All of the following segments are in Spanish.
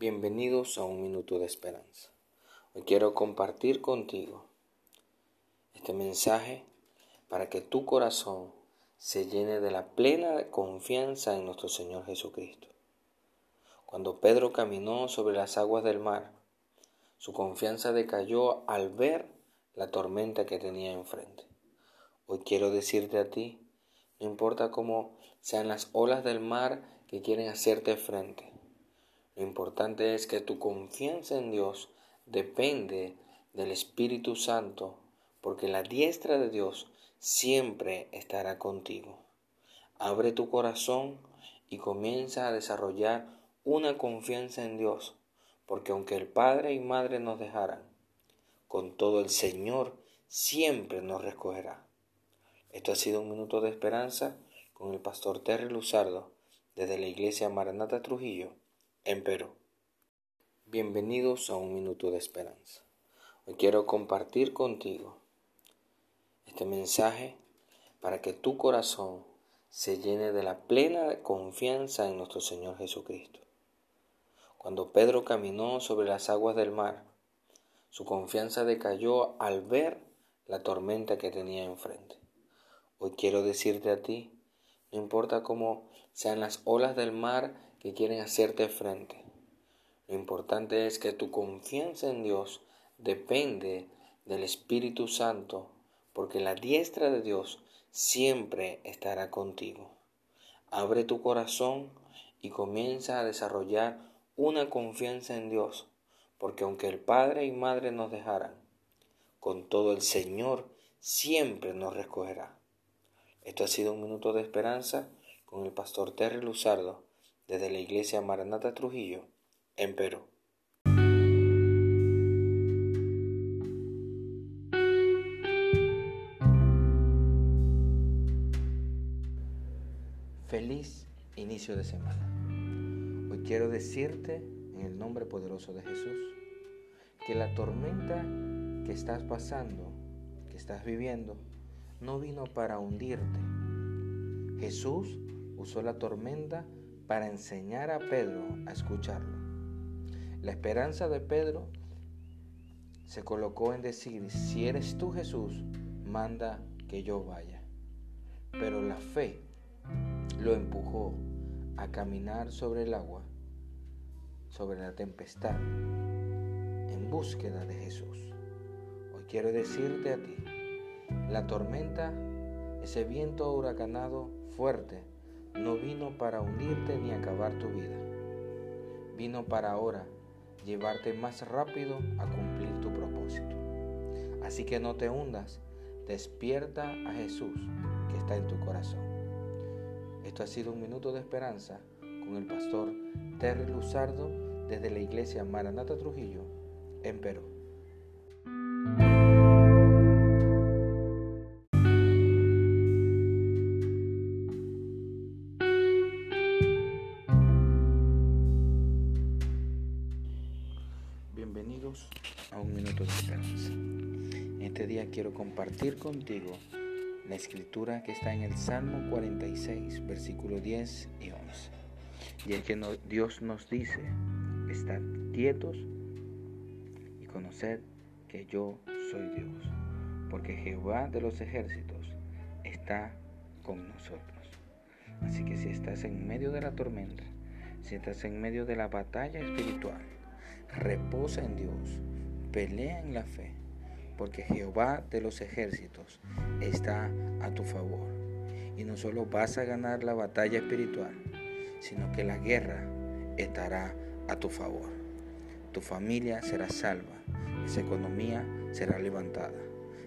Bienvenidos a un minuto de esperanza. Hoy quiero compartir contigo este mensaje para que tu corazón se llene de la plena confianza en nuestro Señor Jesucristo. Cuando Pedro caminó sobre las aguas del mar, su confianza decayó al ver la tormenta que tenía enfrente. Hoy quiero decirte a ti, no importa cómo sean las olas del mar que quieren hacerte frente, lo importante es que tu confianza en Dios depende del Espíritu Santo, porque la diestra de Dios siempre estará contigo. Abre tu corazón y comienza a desarrollar una confianza en Dios, porque aunque el Padre y Madre nos dejaran, con todo el Señor siempre nos recogerá. Esto ha sido un minuto de esperanza con el pastor Terry Luzardo desde la iglesia Maranata Trujillo en Perú. Bienvenidos a un minuto de esperanza. Hoy quiero compartir contigo este mensaje para que tu corazón se llene de la plena confianza en nuestro Señor Jesucristo. Cuando Pedro caminó sobre las aguas del mar, su confianza decayó al ver la tormenta que tenía enfrente. Hoy quiero decirte a ti, no importa cómo sean las olas del mar que quieren hacerte frente. Lo importante es que tu confianza en Dios depende del Espíritu Santo, porque la diestra de Dios siempre estará contigo. Abre tu corazón y comienza a desarrollar una confianza en Dios, porque aunque el Padre y Madre nos dejaran, con todo el Señor siempre nos recogerá. Esto ha sido un minuto de esperanza con el pastor Terry Luzardo desde la iglesia Maranata Trujillo, en Perú. Feliz inicio de semana. Hoy quiero decirte, en el nombre poderoso de Jesús, que la tormenta que estás pasando, que estás viviendo, no vino para hundirte. Jesús usó la tormenta para enseñar a Pedro a escucharlo. La esperanza de Pedro se colocó en decir, si eres tú Jesús, manda que yo vaya. Pero la fe lo empujó a caminar sobre el agua, sobre la tempestad, en búsqueda de Jesús. Hoy quiero decirte a ti, la tormenta, ese viento huracanado fuerte, no vino para hundirte ni acabar tu vida. Vino para ahora llevarte más rápido a cumplir tu propósito. Así que no te hundas, despierta a Jesús que está en tu corazón. Esto ha sido un minuto de esperanza con el pastor Terry Luzardo desde la iglesia Maranata Trujillo en Perú. Bienvenidos a un minuto de esperanza. Este día quiero compartir contigo la escritura que está en el Salmo 46, versículo 10 y 11. Y es que Dios nos dice, estad quietos y conoced que yo soy Dios, porque Jehová de los ejércitos está con nosotros. Así que si estás en medio de la tormenta, si estás en medio de la batalla espiritual, reposa en Dios, pelea en la fe, porque Jehová de los ejércitos está a tu favor. Y no solo vas a ganar la batalla espiritual, sino que la guerra estará a tu favor. Tu familia será salva, esa economía será levantada,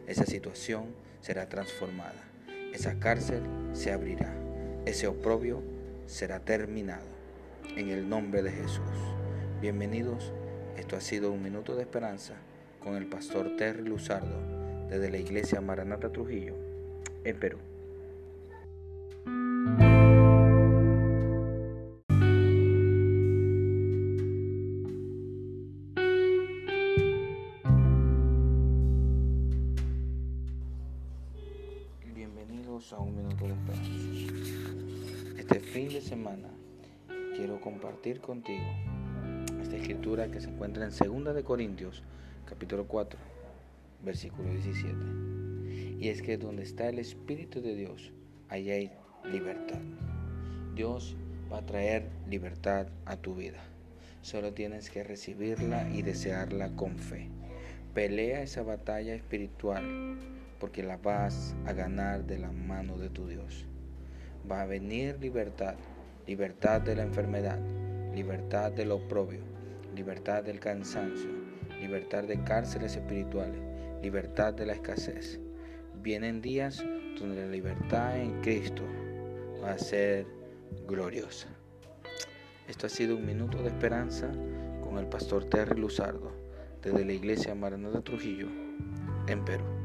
esa situación será transformada, esa cárcel se abrirá, ese oprobio será terminado. En el nombre de Jesús. Bienvenidos esto ha sido un minuto de esperanza con el pastor Terry Luzardo desde la iglesia Maranata Trujillo en Perú. Bienvenidos a un minuto de esperanza. Este fin de semana quiero compartir contigo esta escritura que se encuentra en 2 de Corintios, capítulo 4, versículo 17. Y es que donde está el Espíritu de Dios, allá hay libertad. Dios va a traer libertad a tu vida. Solo tienes que recibirla y desearla con fe. Pelea esa batalla espiritual porque la vas a ganar de la mano de tu Dios. Va a venir libertad, libertad de la enfermedad, libertad del oprobio, libertad del cansancio, libertad de cárceles espirituales, libertad de la escasez. Vienen días donde la libertad en Cristo va a ser gloriosa. Esto ha sido un minuto de esperanza con el pastor Terry Luzardo desde la iglesia Maranata Trujillo en Perú.